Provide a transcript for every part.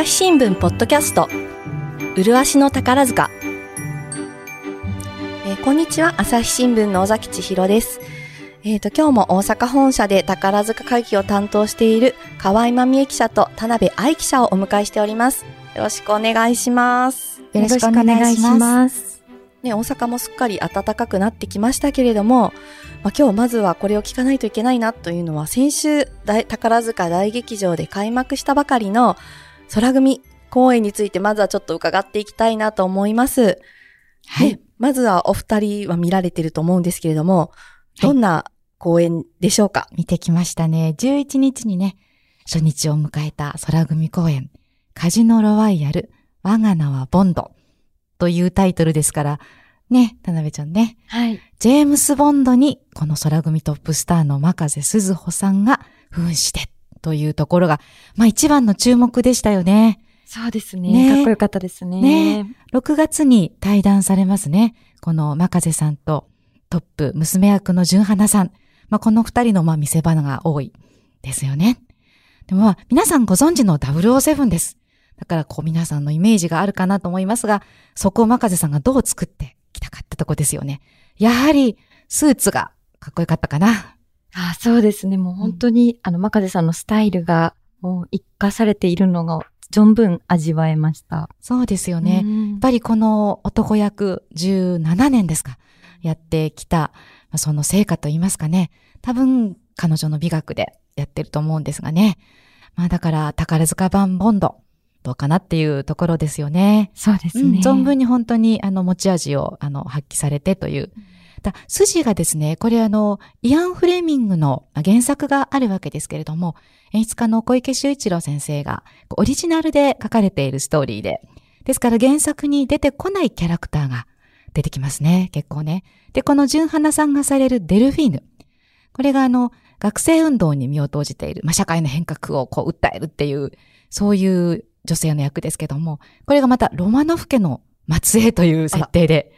朝日新聞ポッドキャスト。麗しの宝塚、えーこんにちは。朝日新聞の尾崎千尋です。えっ、と今日も大阪本社で宝塚会議を担当している河合真美恵記者と田辺愛記者をお迎えしております。よろしくお願いします。よろしくお願いします。ね、大阪もすっかり暖かくなってきましたけれども、まあ、今日まずはこれを聞かないといけないなというのは、先週大宝塚大劇場で開幕したばかりの空組公演についてまずはちょっと伺っていきたいなと思います。はい。ねまずはお二人は見られてると思うんですけれども、どんな公演でしょうか、見てきましたね。11日にね、初日を迎えた空組公演、カジノロワイヤル、我が名はボンドというタイトルですから、ね、田辺ちゃんね、はい。ジェームス・ボンドにこの空組トップスターの真風鈴穂さんが扮してというところが、まあ一番の注目でしたよね。そうですね。ねかっこよかったですね。ね6月に対談されますね。この真風さんとトップ娘役の純花さん。まあ、この二人のまあ見せ場が多いですよね。でもまあ皆さんご存知の007です。だからこう皆さんのイメージがあるかなと思いますが、そこを真風さんがどう作ってきたかってとこですよね。やはりスーツがかっこよかったかな。あそうですね。もう本当に、あの、真風さんのスタイルが、もう一化されているのが、存分味わえました。そうですよね。うんやっぱりこの男役17年ですか、やってきた、まあその成果といいますかね、多分彼女の美学でやってると思うんですがね。まあだから宝塚版ボンド、どうかなっていうところですよね。そうですうんね。存分に本当にあの持ち味をあの発揮されてという。だ筋がですね、これあの、イアン・フレミングの原作があるわけですけれども、演出家の小池修一郎先生がオリジナルで書かれているストーリーで、ですから原作に出てこないキャラクターが出てきますね、結構ね。で、この純花さんがされるデルフィーヌ。これがあの、学生運動に身を投じている、まあ、社会の変革をこう訴えるっていう、そういう女性の役ですけども、これがまたロマノフ家の末裔という設定で。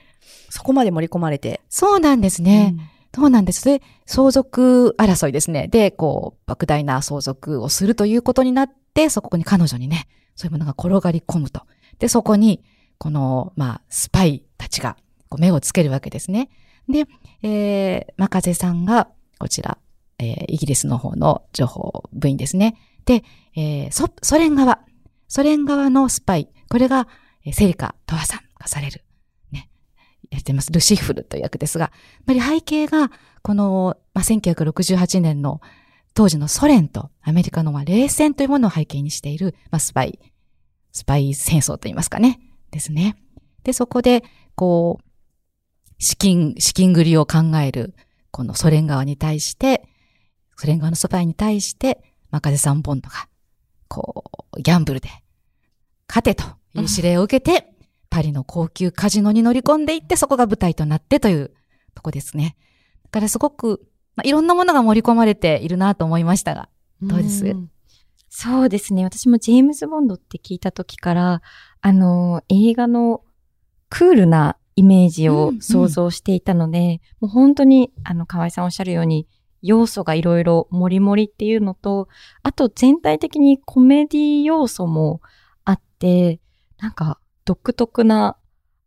そこまで盛り込まれて。そうなんですね。そうなんです。で、相続争いですね。で、こう、莫大な相続をするということになって、そこに彼女にね、そういうものが転がり込むと。で、そこに、この、まあ、スパイたちがこう目をつけるわけですね。で、えー、真風さんが、こちら、えーイギリスの方の情報部員ですね。で、えーソソ連側、ソ連側のスパイ、これが、えー芹香斗亜さんがされる。やってます。ルシフルという役ですが、やっぱり背景が、この、まあ、1968年の当時のソ連とアメリカの冷戦というものを背景にしている、まあ、スパイ、スパイ戦争といいますかね。ですね。で、そこで、こう、資金、資金繰りを考える、このソ連側に対して、ソ連側のスパイに対して、マカゼサンボンドが、こう、ギャンブルで、勝てという指令を受けて、パリの高級カジノに乗り込んでいって、そこが舞台となってというとこですね。だからすごく、まあ、いろんなものが盛り込まれているなと思いましたが。どうです？んそうですね。私もジェームズ・ボンドって聞いた時から、あの、映画のクールなイメージをうんうん想像していたので、もう本当に、あの、河合さんおっしゃるように、要素がいろいろもりもりっていうのと、あと全体的にコメディ要素もあって、なんか独特な、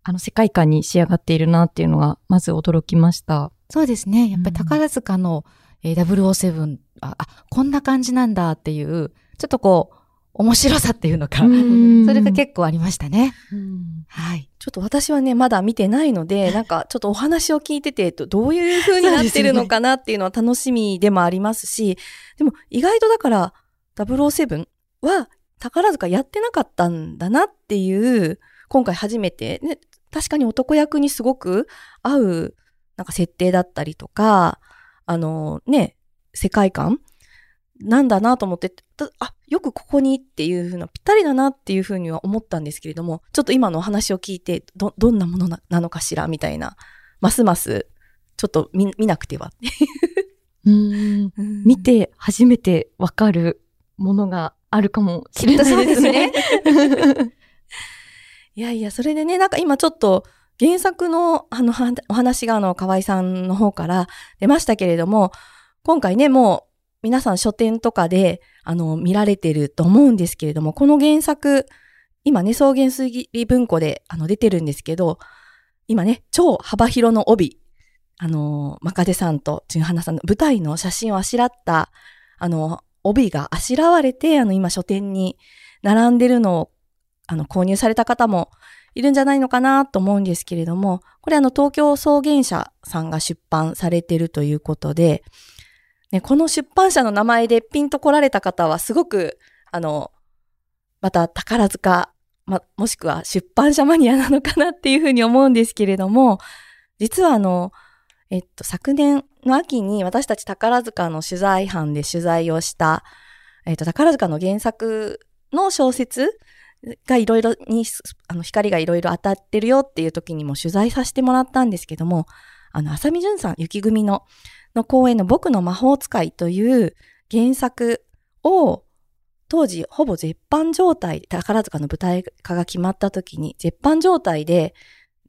あの、世界観に仕上がっているなっていうのが、まず驚きました。そうですね。やっぱりうん宝塚の、えー007あ、あ、こんな感じなんだっていう、ちょっとこう、面白さっていうのか、それが結構ありましたね。うんはい。ちょっと私はね、まだ見てないので、なんかちょっとお話を聞いてて、どどういう風になってるのかなっていうのは楽しみでもありますし、でも意外とだから、007は宝塚やってなかったんだなっていう、今回初めて、ね、確かに男役にすごく合う、なんか設定だったりとか、あのね、世界観なんだなと思って、たあ、よくここにっていうふうな、ぴったりだなっていうふうには思ったんですけれども、ちょっと今のお話を聞いて、ど、どんなものななのかしらみたいな、ますます、ちょっと見見なくては。うん。見て初めてわかるものがあるかもしれないですね。いやいや、それでね、なんか今ちょっと原作のあのお話があの河合さんの方から出ましたけれども、今回ね、もう皆さん書店とかで、あの、見られてると思うんですけれども、この原作、今ね、草原水文庫であの出てるんですけど、今ね、超幅広の帯、あの、マカデさんと純花さんの舞台の写真をあしらった、あの、帯があしらわれて、あの、今書店に並んでるのを、あの、購入された方もいるんじゃないのかなと思うんですけれども、これあの、東京草原社さんが出版されてるということで、ね、この出版社の名前でピンと来られた方はすごく、あの、また宝塚、ま、もしくは出版社マニアなのかなっていうふうに思うんですけれども、実はあの、えっと、昨年の秋に私たち宝塚の取材班で取材をした、えっと、宝塚の原作の小説がいろいろに、あの、光がいろいろ当たってるよっていう時にも取材させてもらったんですけども、あの、浅見淳さん、雪組のの公演の僕の魔法使いという原作を当時ほぼ絶版状態、宝塚の舞台化が決まった時に絶版状態で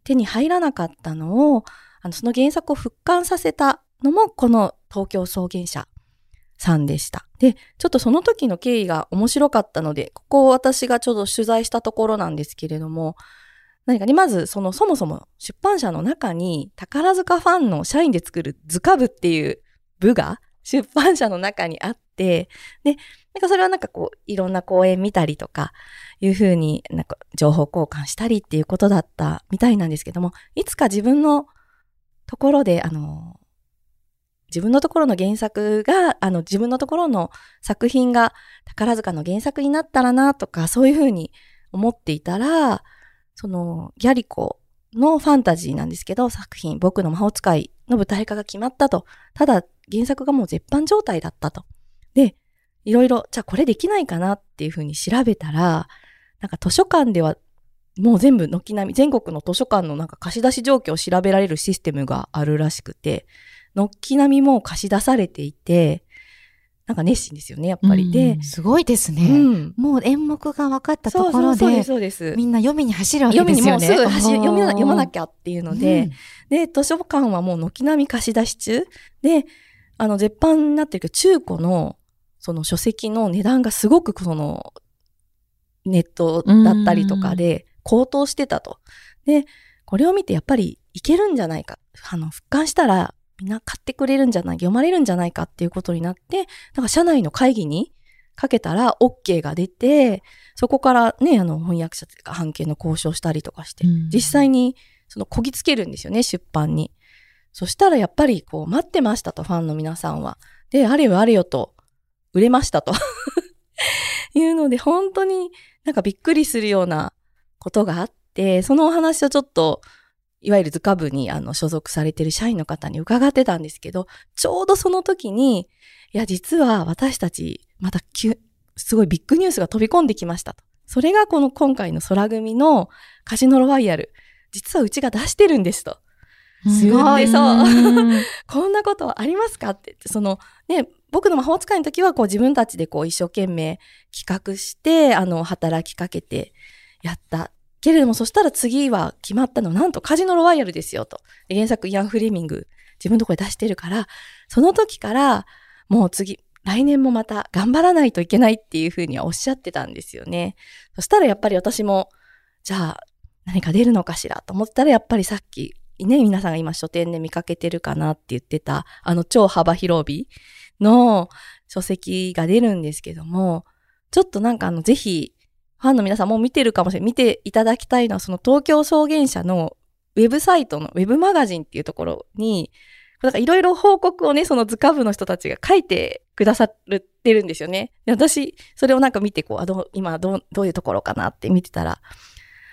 手に入らなかったのを、あのその原作を復刊させたのもこの東京草原社さんでした。で、ちょっとその時の経緯が面白かったので、ここを私がちょうど取材したところなんですけれども、何かね、まず、その、そもそも出版社の中に、宝塚ファンの社員で作る図鑑部っていう部が出版社の中にあって、で、なんかそれはなんかこう、いろんな講演見たりとか、いうふうになんか情報交換したりっていうことだったみたいなんですけども、いつか自分のところで、あの、自分のところの原作が、あの、自分のところの作品が宝塚の原作になったらなとか、そういうふうに思っていたら、その、ギャリコのファンタジーなんですけど、作品、僕の魔法使いの舞台化が決まったと。ただ、原作がもう絶版状態だったと。で、いろいろ、じゃあこれできないかなっていうふうに調べたら、なんか図書館ではもう全部軒並み、全国の図書館のなんか貸し出し状況を調べられるシステムがあるらしくて、軒並みもう貸し出されていて、なんか熱心ですよね、やっぱり。で、すごいですね。うん、もう演目が分かったところで、そうですみんな読みに走るわけですよね。読みにもうすぐ走読み読まなきゃっていうので、うん、で、図書館はもう軒並み貸し出し中。で、あの、絶版になってるけど、中古の、その書籍の値段がすごくその、ネットだったりとかで高騰してたと。で、これを見てやっぱりいけるんじゃないか。あの、復刊したらみんな買ってくれるんじゃない、読まれるんじゃないかっていうことになって、だから社内の会議にかけたら OK が出て、そこからね、あの翻訳者というか半径の交渉したりとかして、実際にそのこぎつけるんですよね、出版に。そしたらやっぱりこう待ってましたと、ファンの皆さんは。で、あれよあれよと、売れましたと いうので、本当になんかびっくりするようなことがあって、そのお話をちょっといわゆる図鑑部にあの所属されてる社員の方に伺ってたんですけど、ちょうどその時に、いや、実は私たち、またすごいビッグニュースが飛び込んできましたと。それがこの今回の空組のカジノロワイヤル。実はうちが出してるんですと。すごい。そう。こんなことありますかって。その、ね、僕の魔法使いの時はこう自分たちでこう一生懸命企画して、あの、働きかけてやったけれども、そしたら次は決まったの、なんとカジノロワイヤルですよと。原作イアン・フレミング、自分のところで出してるから、その時から、もう次、来年もまた頑張らないといけないっていうふうにはおっしゃってたんですよね。そしたらやっぱり私も、じゃあ何か出るのかしらと思ったらやっぱりさっき、ね、皆さんが今書店で見かけてるかなって言ってた、あの超幅広帯の書籍が出るんですけども、ちょっとなんかあの、ぜひファンの皆さんも見てるかもしれない。見ていただきたいのは、その東京草原社のウェブサイトのウェブマガジンっていうところに、なんかいろいろ報告をね、その図鑑部の人たちが書いてくださってるんですよね。で私、それをなんか見て、こう、あど今どう、どういうところかなって見てたら、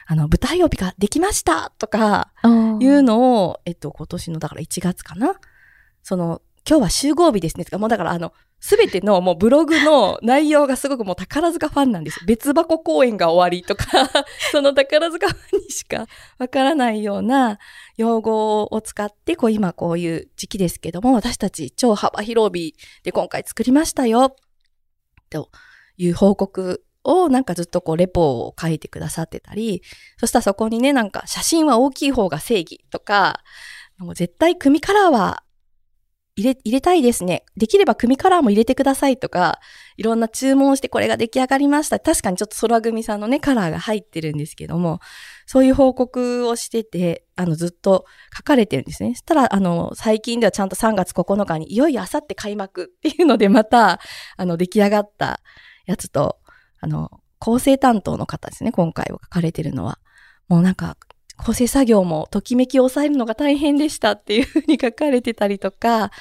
あの、舞台帯ができましたとか、いうのを、えっと、今年の、だから1月かな？その、今日は集合日ですね。もうだからあの、すべてのもうブログの内容がすごくもう宝塚ファンなんです。別箱公演が終わりとか、その宝塚ファンにしかわからないような用語を使って、こう今こういう時期ですけども、私たち超幅広帯で今回作りましたよ、という報告をなんかずっとこうレポを書いてくださってたり、そしたらそこにね、なんか写真は大きい方が正義とか、もう絶対組カラーは入れ、入れたいですね。できれば組カラーも入れてくださいとか、いろんな注文してこれが出来上がりました。確かにちょっと空組さんのね、カラーが入ってるんですけども、そういう報告をしてて、あの、ずっと書かれてるんですね。そしたら、あの、最近ではちゃんと3月9日に、いよいよあさって開幕っていうので、また、あの、出来上がったやつと、あの、構成担当の方ですね、今回は書かれてるのは。もうなんか、構成作業もときめきを抑えるのが大変でしたっていうふうに書かれてたりとか、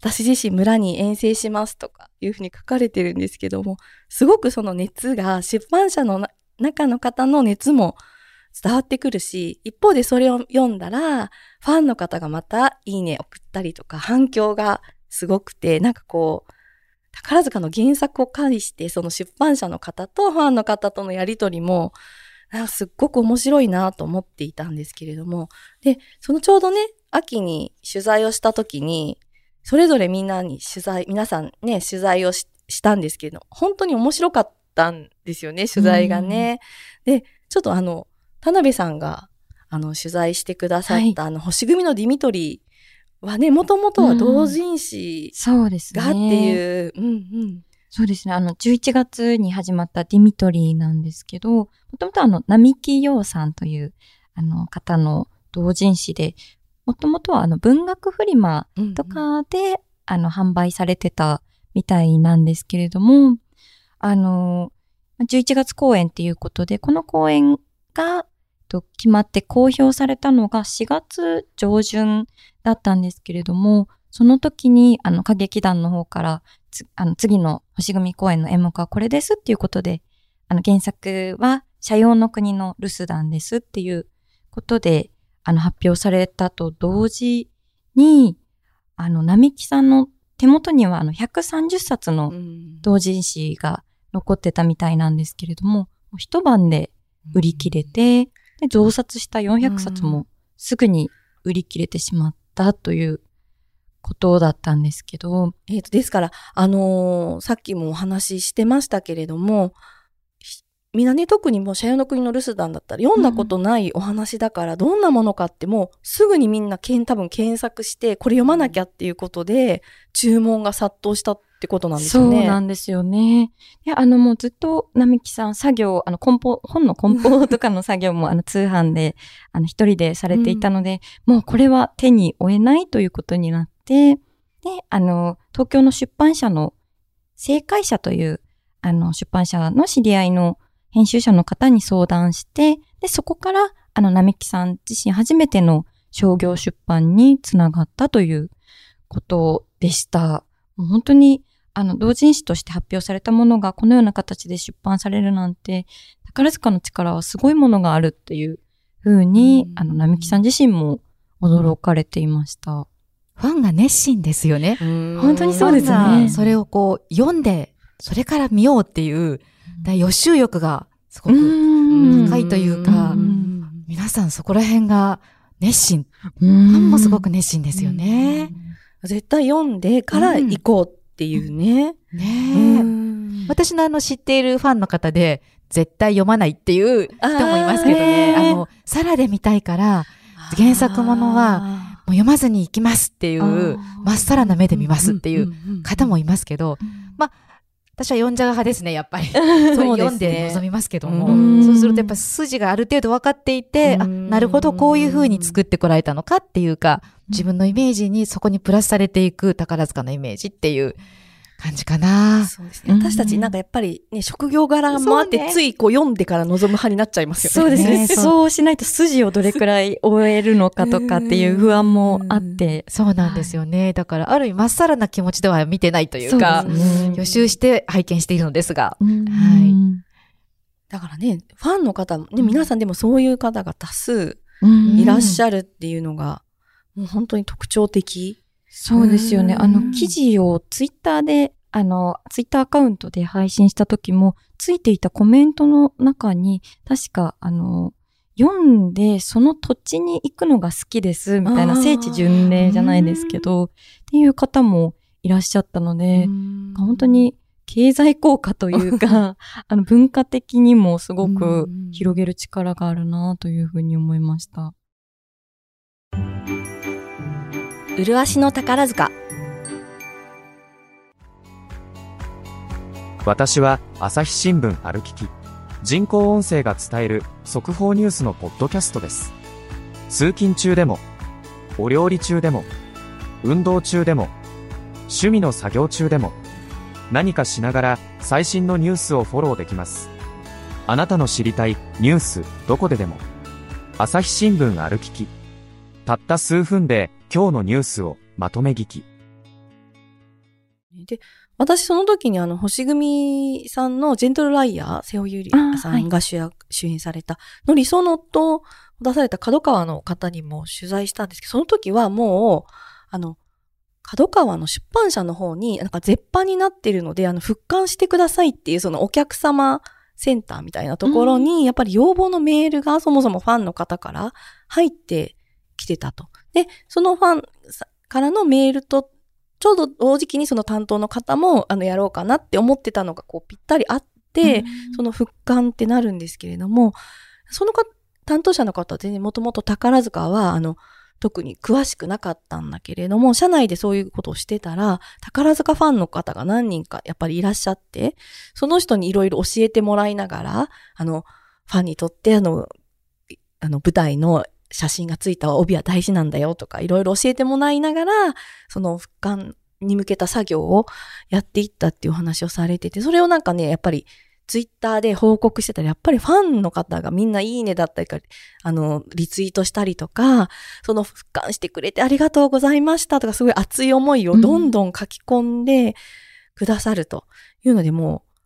私自身村に遠征しますとかいうふうに書かれてるんですけども、すごくその熱が出版社の中の方の熱も伝わってくるし、一方でそれを読んだら、ファンの方がまたいいね送ったりとか反響がすごくて、なんかこう、宝塚の原作を介して、その出版社の方とファンの方とのやりとりも、なんかすっごく面白いなと思っていたんですけれども、で、そのちょうどね、秋に取材をした時に、それぞれみんなに取材、皆さんね、取材をしたんですけど、本当に面白かったんですよね、取材がね。で、ちょっとあの、田辺さんが、あの、取材してくださった、はい、あの、星組のディミトリーはね、もともとは同人誌がっていう、うん、うんうんそうですね。あの、11月に始まったディミトリーなんですけど、もともとあの、並木陽さんという、あの、方の同人誌で、もともとはあの、文学フリマとかで、うんうん、あの、販売されてたみたいなんですけれども、あの、11月公演っていうことで、この公演が、と決まって公表されたのが4月上旬だったんですけれども、その時に、あの、歌劇団の方から、あの、次の星組公演の演目はこれですっていうことで、あの、原作は、社用の国の留守団ですっていうことで、あの、発表されたと同時に、あの、並木さんの手元には、あの、130冊の同人誌が残ってたみたいなんですけれども、も一晩で売り切れて、で、増刷した400冊もすぐに売り切れてしまったということだったんですけど。えっ、ー、と、ですから、あのー、さっきもお話ししてましたけれども、みんなね、特にもう、シャヨの国の留守団だったら、読んだことないお話だから、どんなものかってもう、すぐにみんな、けん、多分検索して、これ読まなきゃっていうことで、注文が殺到したってことなんですよね。そうなんですよね。いや、あの、もうずっと、並木さん、作業、あの、梱包、本の梱包とかの作業も、あの、通販で、あの、一人でされていたので、うん、もうこれは手に負えないということになって、で、あの、東京の出版社の、正解者という、あの、出版社の知り合いの編集者の方に相談して、で、そこから、あの、並木さん自身初めての商業出版につながったということでした。もう本当に、あの、同人誌として発表されたものがこのような形で出版されるなんて、宝塚の力はすごいものがあるっていうふうに、あの、並木さん自身も驚かれていました。ファンが熱心ですよね。本当にそうですね。それをこう、読んで、それから見ようっていう、予習欲がすごく高いというか、皆さんそこら辺が熱心。ファンもすごく熱心ですよね。絶対読んでから行こうっていうね。ね私のあの知っているファンの方で、絶対読まないっていう人もいますけどね。あの、サラで見たいから、原作ものは、もう読まずに行きますっていう、まっさらな目で見ますっていう方もいますけど、まあ、私は読んじゃう派ですね、やっぱり。そう読んで臨みますけども。そうするとやっぱ筋がある程度分かっていて、あ、なるほど、こういう風に作ってこられたのかっていうか、自分のイメージにそこにプラスされていく宝塚のイメージっていう感じかな。そうですね。私たちなんかやっぱりね、職業柄もあって、ついこう読んでから望む派になっちゃいますよね。そうですね。そうしないと筋をどれくらい終えるのかとかっていう不安もあって。そうなんですよね。だから、ある意味、まっさらな気持ちでは見てないというか、予習して拝見しているのですが。はい。だからね、ファンの方も、ね、皆さんでもそういう方が多数いらっしゃるっていうのが、もう本当に特徴的。そうですよね。あの、記事をツイッターで、あの、ツイッターアカウントで配信した時も、ついていたコメントの中に、確か、あの、読んで、その土地に行くのが好きです、みたいな聖地巡礼じゃないですけど、っていう方もいらっしゃったので、本当に経済効果というか、あの文化的にもすごく広げる力があるなというふうに思いました。麗しの宝塚。私は朝日新聞歩きき人工音声が伝える速報ニュースのポッドキャストです。通勤中でもお料理中でも運動中でも趣味の作業中でも何かしながら最新のニュースをフォローできます。あなたの知りたいニュースどこででも朝日新聞歩ききたった数分で今日のニュースをまとめ聞き。で、私その時にあの、星組さんのジェントルライヤー、瀬尾ゆりさんが主役、主演されたの理想の夫を出された角川の方にも取材したんですけど、その時はもう、あの、角川の出版社の方に、なんか絶版になってるので、あの、復刊してくださいっていうそのお客様センターみたいなところに、やっぱり要望のメールがそもそもファンの方から入ってきてたと。で、そのファンからのメールとちょうど同時期にその担当の方も、あの、やろうかなって思ってたのが、こう、ぴったりあって、その復刊ってなるんですけれども、そのか、担当者の方は全然もともと宝塚は、あの、特に詳しくなかったんだけれども、社内でそういうことをしてたら、宝塚ファンの方が何人かやっぱりいらっしゃって、その人にいろいろ教えてもらいながら、あの、ファンにとってあの、あの、舞台の写真がついた帯は大事なんだよとか、いろいろ教えてもらいながら、その復刊に向けた作業をやっていったっていうお話をされてて、それをなんかね、やっぱりツイッターで報告してたら、やっぱりファンの方がみんないいねだったりか、あの、リツイートしたりとか、その復刊してくれてありがとうございましたとか、すごい熱い思いをどんどん書き込んでくださるというので、もう、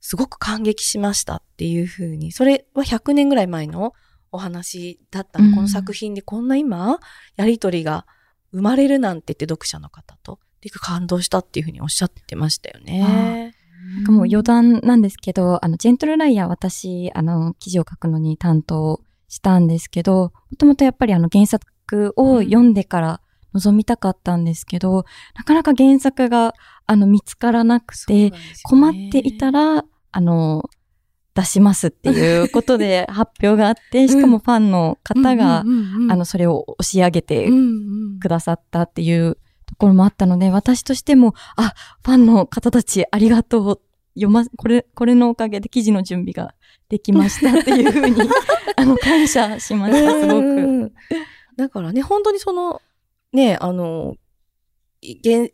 すごく感激しましたっていうふうに、それは100年ぐらい前のお話だったの、うん。この作品でこんな今、やりとりが生まれるなんてって読者の方と、で感動したっていうふうにおっしゃってましたよね。なんかもう余談なんですけど、あの、ジェントルライヤー私、あの、記事を書くのに担当したんですけど、もともとやっぱりあの原作を読んでから望みたかったんですけど、なかなか原作があの見つからなくて、困っていたら、あの、出しますっていうことで発表があって、しかもファンの方が、あの、それを押し上げてくださったっていうところもあったので、私としても、あ、ファンの方たちありがとう。読ま、これ、これのおかげで記事の準備ができましたっていうふうに、あの、感謝しました、すごく。く。だからね、本当にその、ね、あの、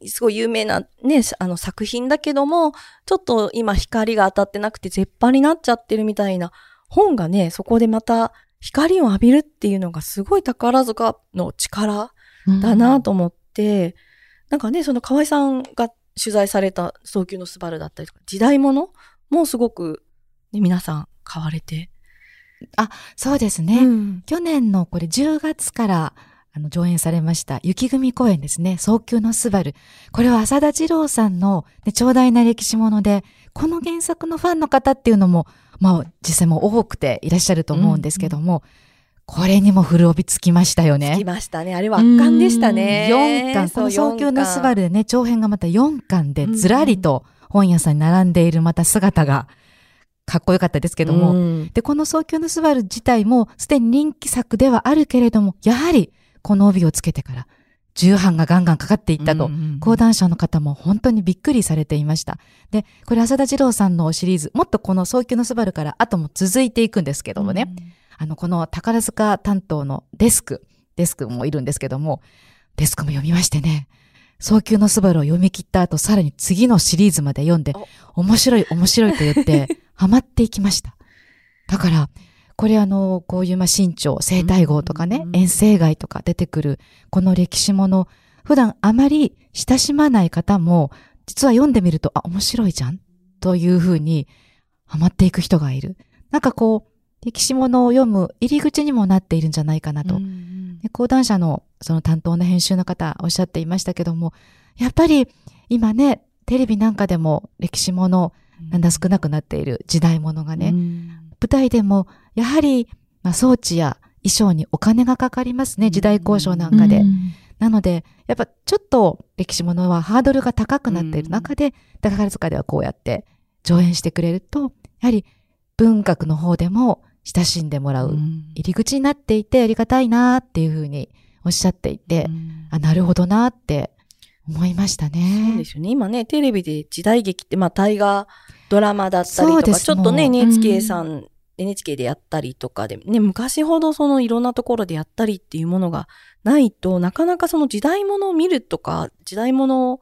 すごい有名なね、あの作品だけども、ちょっと今光が当たってなくて絶版になっちゃってるみたいな本がね、そこでまた光を浴びるっていうのがすごい宝塚の力だなと思って、なんかね、その河合さんが取材された早急のスバルだったりとか、時代物もすごく、ね、皆さん買われて。あそうですね。ん去年のこれ10月からあの上演されました雪組公演ですね。早急のスバル。これは浅田二郎さんの、ね、長大な歴史もので、この原作のファンの方っていうのも、まあ実際も多くていらっしゃると思うんですけども、これにも古帯つきましたよねつき。ましたね。あれは圧巻でしたね。4巻、この早急のスバルでね、長編がまた4巻でずらりと本屋さんに並んでいるまた姿がかっこよかったですけけども、で、この早急のスバル自体もすでに人気作ではあるけれども、やはりこの帯をつけてから重版がガンガンかかっていったと、講談社の方も本当にびっくりされていました。で、これ浅田二郎さんのシリーズ、もっとこの早急のスバルから後も続いていくんですけどもね、あの、この宝塚担当のデスク、デスクもいるんですけども、デスクも読みましてね、早急のスバルを読み切った後、さらに次のシリーズまで読んで、面白い面白いと言って、ハマっていきました。だから、これあの、こういうまあ新潮、生態号とかね遠征街とか出てくる、この歴史もの、普段あまり親しまない方も、実は読んでみると、あ、面白いじゃんというふうに、ハマっていく人がいる。なんかこう、歴史ものを読む入り口にもなっているんじゃないかなと。で講談社のその担当の編集の方おっしゃっていましたけども、やっぱり今ね、テレビなんかでも歴史もの、なんだ少なくなっている時代ものがね、舞台でもやはり、まあ、装置や衣装にお金がかかりますね、時代交渉なんかで。なので、やっぱちょっと歴史ものはハードルが高くなっている中で、宝塚ではこうやって上演してくれると、やはり文学の方でも親しんでもらう入り口になっていてありがたいなっていうふうにおっしゃっていて、あ、なるほどなって思いましたそうねで。すよね。今ね、テレビで時代劇って、まあ、大河ドラマだったりとか、ちょっとね、NHK さん、NHK でやったりとかで、ね、昔ほどそのいろんなところでやったりっていうものがないと、なかなかその時代物を見るとか、時代物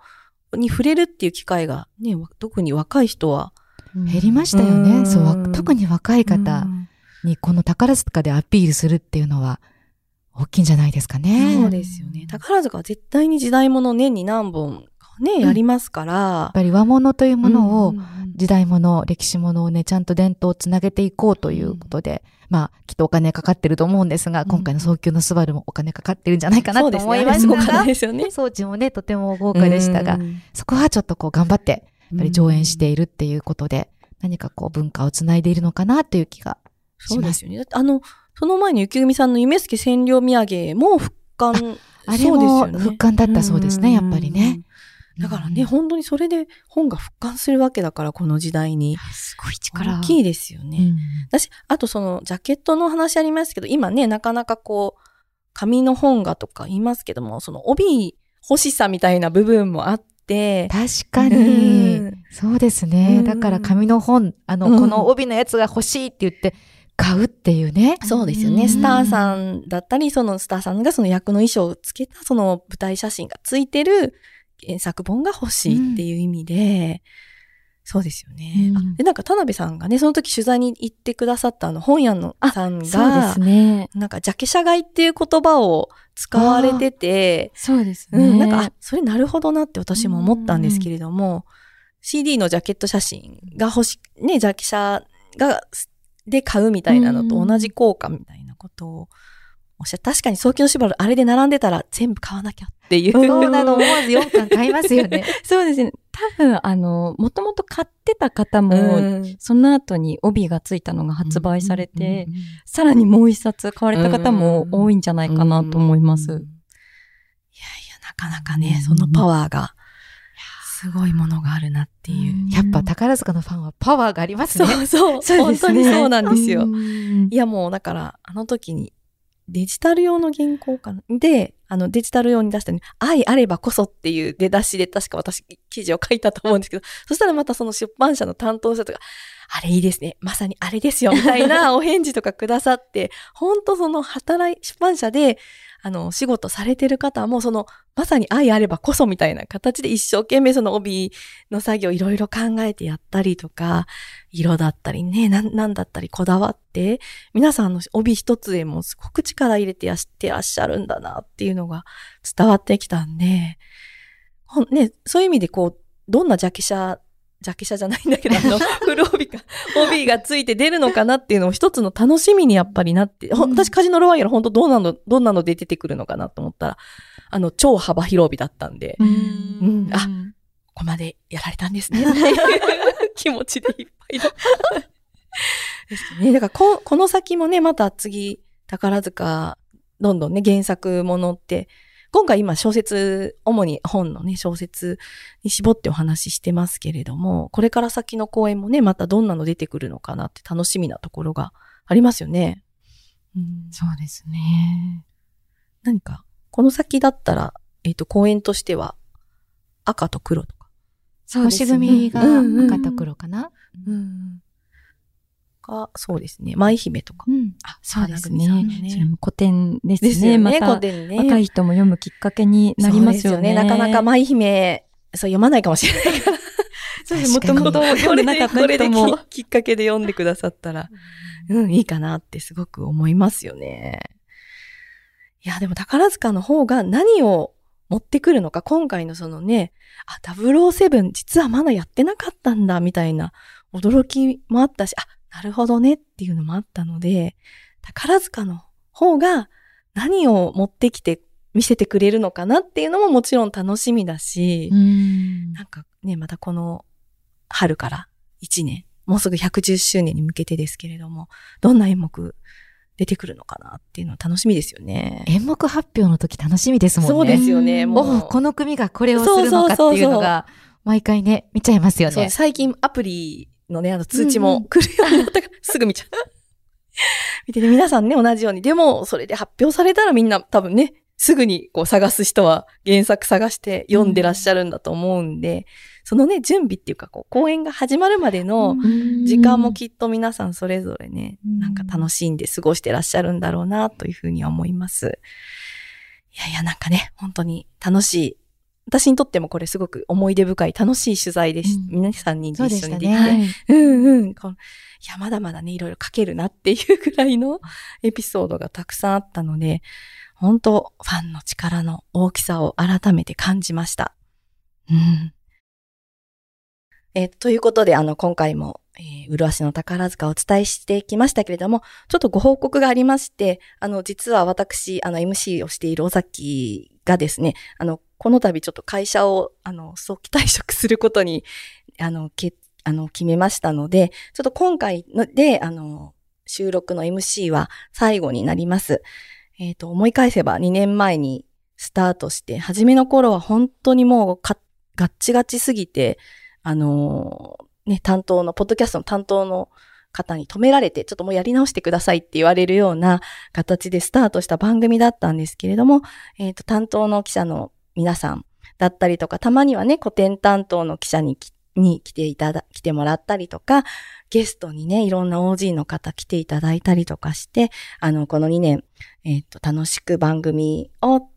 に触れるっていう機会がね、わ特に若い人は。減りましたよね。うんそうわ、特に若い方うんにこの宝塚でアピールするっていうのは大きいんじゃないですかね。そうですよね。宝塚は絶対に時代物年に何本ね、やりますから。やっぱり和物というものを時代物、歴史物をね、ちゃんと伝統をつなげていこうということで、まあ、きっとお金かかってると思うんですが、うん今回の早急のスバルもお金かかってるんじゃないかなと。思いましたたが、ですよね。装置もね、とても豪華でしたが、うんそこはちょっとこう頑張って、やっぱり上演しているっていうことで、何かこう文化をつないでいるのかなっていう気がします。そうですよね。あの、その前に雪組さんの夢助占領土産も復刊。あれも復刊だったそうですね、やっぱりね。。だからね、うん本当にそれで本が復刊するわけだから、この時代に。すごい力。大きいですよね。うん私、あとその、ジャケットの話ありますけど、今ね、なかなかこう、紙の本がとか言いますけども、その帯欲しさみたいな部分もあって、確かうにん。そうですね。うんだから紙の本、あの、うんこの帯のやつが欲しいって言って、買うっていうね。そうですよね。うんスターさんだったり、そのスターさんがその役の衣装をつけたその舞台写真がついてる原作本が欲しいっていう意味で、そうですよね、うんあで、なんか田辺さんがね、その時取材に行ってくださったあの本屋のさんそうでがす、ね。なんかジャケ写買いっていう言葉を使われてて、そうですね。うん、なんか、あそれなるほどなって私も思ったんですけれども、CD のジャケット写真が欲し、ね、ジャケ写が、で買うみたいなのと同じ効果みたいなことをおっしゃ確かに早期の縛るあれで並んでたら全部買わなきゃっていう。そうなの、思わず4巻買いますよね。そうですね。多分、あの、もともと買ってた方も、うんその後に帯がついたのが発売されて、うんうんうんさらにもう一冊買われた方も多いんじゃないかなと思います。うんいやいや、なかなかね、そのパワーが、すごいものがあるなっていう。やっぱ宝塚のファンはパワーがありますね。そうそう、そうですね本当にそうなんですよ。うんいやもうだから、あの時にデジタル用の原稿かな？で、あのデジタル用に出したね、愛あればこそっていう出だしで確か私記事を書いたと思うんですけど、そしたらまたその出版社の担当者とか、あれいいですね。まさにあれですよ。みたいなお返事とかくださって、本当その働い、出版社で、あの、仕事されてる方も、その、まさに愛あればこそみたいな形で一生懸命その帯の作業いろいろ考えてやったりとか、色だったりね、なん、なんだったりこだわって、皆さんの帯一つでもすごく力入れてやってらっしゃるんだなっていうのが伝わってきたんで、ほんね、そういう意味でこう、どんなジャケ写、ジャケ写じゃないんだけど、あの、フル帯が、帯がついて出るのかなっていうのを一つの楽しみにやっぱりなって、ほん私カジノロワイヤル本当どうなの、どんなので出てくるのかなと思ったら、あの、超幅広帯だったんで、うんあここまでやられたんですね 気持ちでいっぱいだ。ですね。だからこ、この先もね、また次、宝塚、どんどんね、原作ものって、今回今小説、主に本のね、小説に絞ってお話ししてますけれども、これから先の公演もね、またどんなの出てくるのかなって楽しみなところがありますよね。うん、そうですね。何か、この先だったら、えっ、と、公演としては、赤と黒とか。そうですね星組がうんうん赤と黒かな？うん。が、そうですね。舞姫とか。うん。あ、そうですね。ねそれも古典ですね。ですよね、また古典ね。若い人も読むきっかけになりますよね。そうですなかなか舞姫、そう読まないかもしれないから。そうです。もともと読んでなかったこれで人も。ききっかけで読んでくださったら、うん、いいかなってすごく思いますよね。いや、でも宝塚の方が何を持ってくるのか、今回のそのね、あ、007実はまだやってなかったんだ、みたいな驚きもあったし、あ、なるほどねっていうのもあったので、宝塚の方が何を持ってきて見せてくれるのかなっていうのももちろん楽しみだし、うんなんかね、またこの春から1年、もうすぐ110周年に向けてですけれども、どんな演目出てくるのかなっていうのは楽しみですよね。演目発表の時楽しみですもんね。そうですよね、もう。この組がこれをするのかっていうのが、毎回ね、見ちゃいますよそうね。最近アプリのね、あの通知も来るようになったから、すぐ見ちゃう。見てね、皆さんね、同じように。でも、それで発表されたらみんな多分ね、すぐにこう探す人は原作探して読んでらっしゃるんだと思うんで、そのね、準備っていうか、こう、公演が始まるまでの時間もきっと皆さんそれぞれね、うんなんか楽しんで過ごしてらっしゃるんだろうな、というふうには思います。いやいや、なんかね、本当に楽しい。私にとってもこれすごく思い出深い楽しい取材でし、うん皆さんに一緒にできて、そうねはい。うんうん。このいや、まだまだね、いろいろ書けるなっていうぐらいのエピソードがたくさんあったので、本当ファンの力の大きさを改めて感じました。うん。えーということで、あの、今回も、えー、麗しの宝塚をお伝えしてきましたけれども、ちょっとご報告がありまして、あの、実は私、あの、MC をしている尾崎がですね、あの、この度ちょっと会社を、あの、早期退職することに、あの、決あの、決めましたので、ちょっと今回ので、あの、収録の MC は最後になります。えっ、と、思い返せば2年前にスタートして、初めの頃は本当にもうかガッチガチすぎて、あのね、担当の、ポッドキャストの担当の方に止められて、ちょっともうやり直してくださいって言われるような形でスタートした番組だったんですけれども、えっ、と、担当の記者の皆さんだったりとか、たまにはね、古典担当の記者にに来ていただ、来てもらったりとか、ゲストにね、いろんな OG の方来ていただいたりとかして、あの、この2年、えっ、と、楽しく番組を、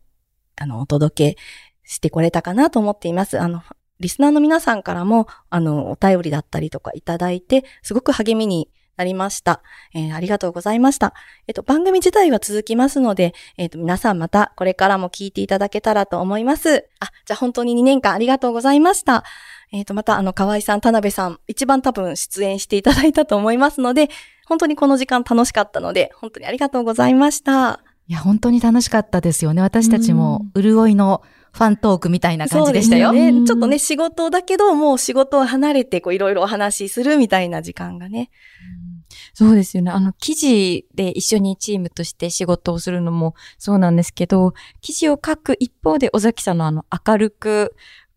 あの、お届けしてこれたかなと思っています。あの、リスナーの皆さんからも、あの、お便りだったりとかいただいて、すごく励みになりました。えーありがとうございました。えっ、と、番組自体は続きますので、えっ、と、皆さんまたこれからも聞いていただけたらと思います。あ、じゃあ本当に2年間ありがとうございました。えっ、と、またあの、河合さん、田辺さん、一番多分出演していただいたと思いますので、本当にこの時間楽しかったので、本当にありがとうございました。いや、本当に楽しかったですよね。私たちも、潤いのファントークみたいな感じでしたよ。そうですね。うんちょっとね、仕事だけど、もう仕事を離れて、こう、いろいろお話しするみたいな時間がね。そうですよね。あの、記事で一緒にチームとして仕事をするのもそうなんですけど、記事を書く一方で、尾崎さんのあの、明るく、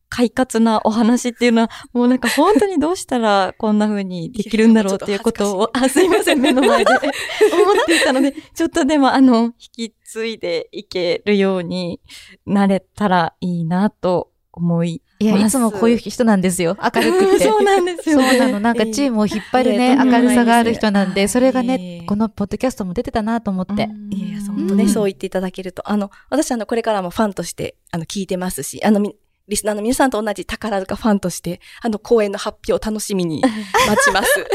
快活なお話っていうのは、もうなんか本当にどうしたらこんな風にできるんだろうっていうことを、あ、すいません、目の前で 思っていたので、ちょっとでもあの、引き継いでいけるようになれたらいいなと思いいや、いつもこういう人なんですよ。明るくて。そうなんですよ、そうなの。なんかチームを引っ張るね、いや明るさがある人なんで、それがねえ、このポッドキャストも出てたなと思って。うんいやいや、うん本当ね、うんそう言っていただけると、あの、私あの、これからもファンとして、あの、聞いてますし、あの、みリスナーの皆さんと同じ宝塚ファンとして、あの、公演の発表を楽しみに 待ちます。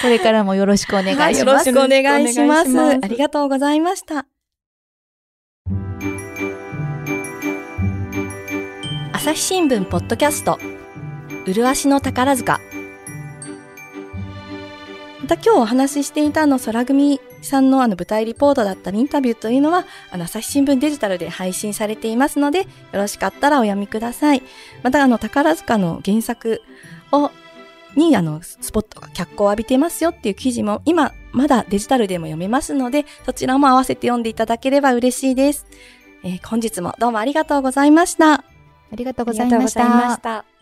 これからもよろしくお願いします。よろしくお願いします。お願いしますありがとうございました。朝日新聞ポッドキャスト、うるわしの宝塚。また今日お話ししていたあの空組さんのあの舞台リポートだったりインタビューというのはあの朝日新聞デジタルで配信されていますのでよろしかったらお読みください。またあの宝塚の原作をにあのスポットが脚光を浴びてますよっていう記事も今まだデジタルでも読めますのでそちらも合わせて読んでいただければ嬉しいです。えー本日もどうもありがとうございました。ありがとうごありがとうございましたざいまし。た。